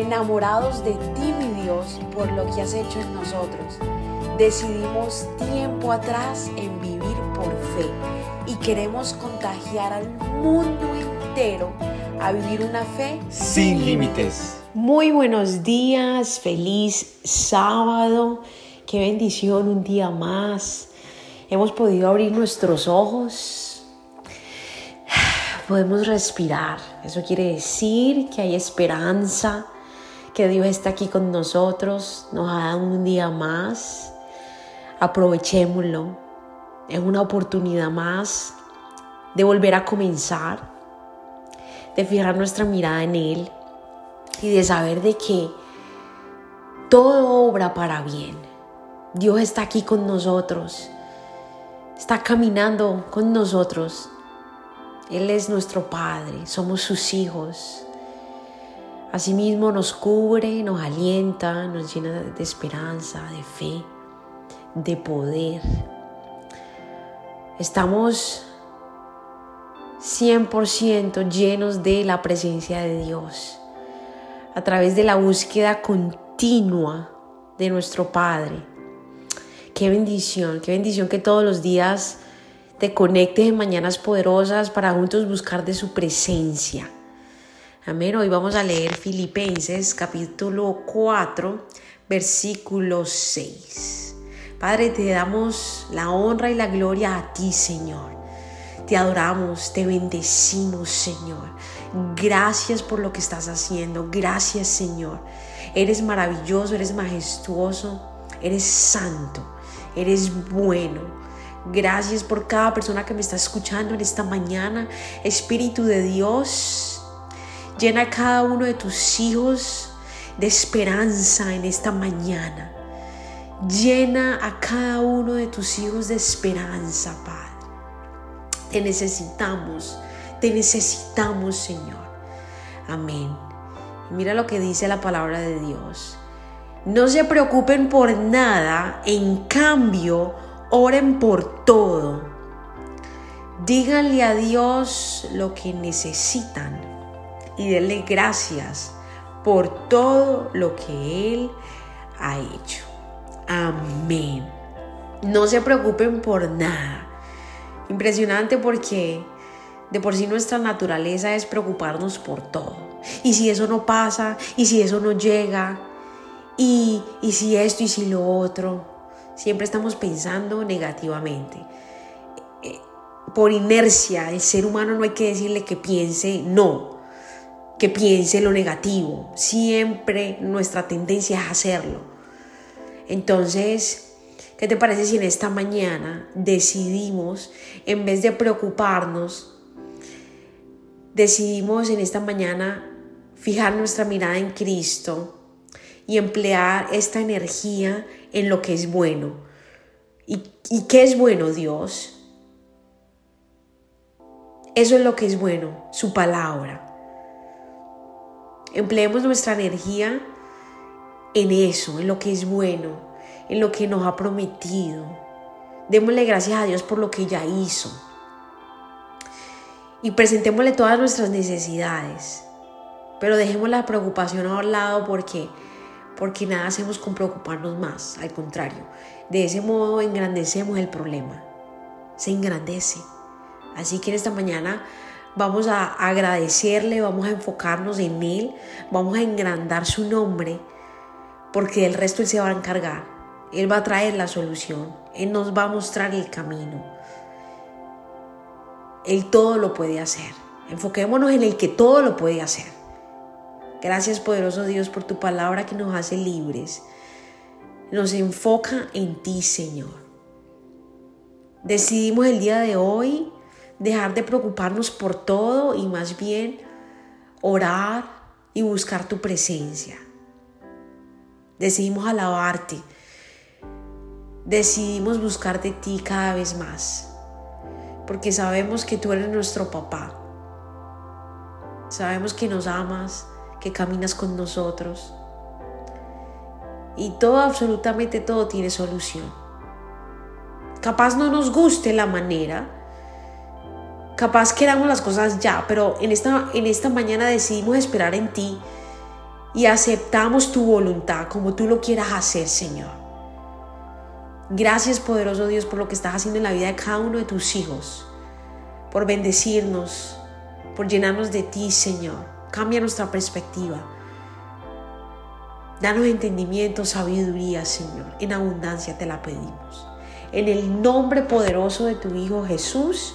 enamorados de ti, mi Dios, por lo que has hecho en nosotros. Decidimos tiempo atrás en vivir por fe y queremos contagiar al mundo entero a vivir una fe sin límites. Muy buenos días, feliz sábado, qué bendición un día más. Hemos podido abrir nuestros ojos, podemos respirar. Eso quiere decir que hay esperanza, Dios está aquí con nosotros, nos ha dado un día más. Aprovechémoslo. Es una oportunidad más de volver a comenzar, de fijar nuestra mirada en Él y de saber de que todo obra para bien. Dios está aquí con nosotros, está caminando con nosotros él es nuestro Padre, somos sus hijos. Asimismo nos cubre, nos alienta, nos llena de esperanza, de fe, de poder. Estamos 100% llenos de la presencia de Dios a través de la búsqueda continua de nuestro Padre. Qué bendición, qué bendición que todos los días te conectes en mañanas poderosas para juntos buscar de su presencia. Amén. Hoy vamos a leer Filipenses capítulo 4, versículo 6. Padre, te damos la honra y la gloria a ti, Señor. Te adoramos, te bendecimos, Señor. Gracias por lo que estás haciendo. Gracias, Señor. Eres maravilloso, eres majestuoso, eres santo, eres bueno. Gracias por cada persona que me está escuchando en esta mañana. Espíritu de Dios, llena a cada uno de tus hijos de esperanza en esta mañana. Llena a cada uno de tus hijos de esperanza, Padre. Te necesitamos, te necesitamos, Señor. Amén. Mira lo que dice la palabra de Dios. No se preocupen por nada, en cambio, Oren por todo. Díganle a Dios lo que necesitan y denle gracias por todo lo que Él ha hecho. Amén. No se preocupen por nada. Impresionante porque de por sí nuestra naturaleza es preocuparnos por todo. Y si eso no pasa, y si eso no llega, y, y si esto y si lo otro. Siempre estamos pensando negativamente. Eh, por inercia, el ser humano no hay que decirle que piense no, que piense lo negativo. Siempre nuestra tendencia es hacerlo. Entonces, ¿qué te parece si en esta mañana decidimos, en vez de preocuparnos, decidimos en esta mañana fijar nuestra mirada en Cristo y emplear esta energía en lo que es bueno. ¿Y, qué es bueno Dios? Eso es lo que es bueno, su palabra. Empleemos nuestra energía en eso, en lo que es bueno, en lo que nos ha prometido. Démosle gracias a Dios por lo que ya hizo. Y presentémosle todas nuestras necesidades. Pero dejemos la preocupación a un lado porque porque nada hacemos con preocuparnos más, al contrario, de ese modo engrandecemos el problema, se engrandece. Así que en esta mañana vamos a agradecerle, vamos a enfocarnos en Él, vamos a engrandar su nombre, porque del resto Él se va a encargar, Él va a traer la solución, Él nos va a mostrar el camino. Él todo lo puede hacer. Enfoquémonos en el que todo lo puede hacer. Gracias poderoso Dios por tu palabra que nos hace libres. Nos enfoca en ti, Señor. Decidimos el día de hoy dejar de preocuparnos por todo y más bien orar y buscar tu presencia. Decidimos alabarte. Decidimos buscar de ti cada vez más. Porque sabemos que tú eres nuestro papá. Sabemos que nos amas que caminas con nosotros. Y todo, absolutamente todo tiene solución. Capaz no nos guste la manera, capaz queramos las cosas ya, pero en esta, en esta mañana decidimos esperar en ti y aceptamos tu voluntad como tú lo quieras hacer, Señor. Gracias, poderoso Dios, por lo que estás haciendo en la vida de cada uno de tus hijos, por bendecirnos, por llenarnos de ti, Señor. Cambia nuestra perspectiva. Danos entendimiento, sabiduría, Señor. En abundancia te la pedimos. En el nombre poderoso de tu Hijo Jesús.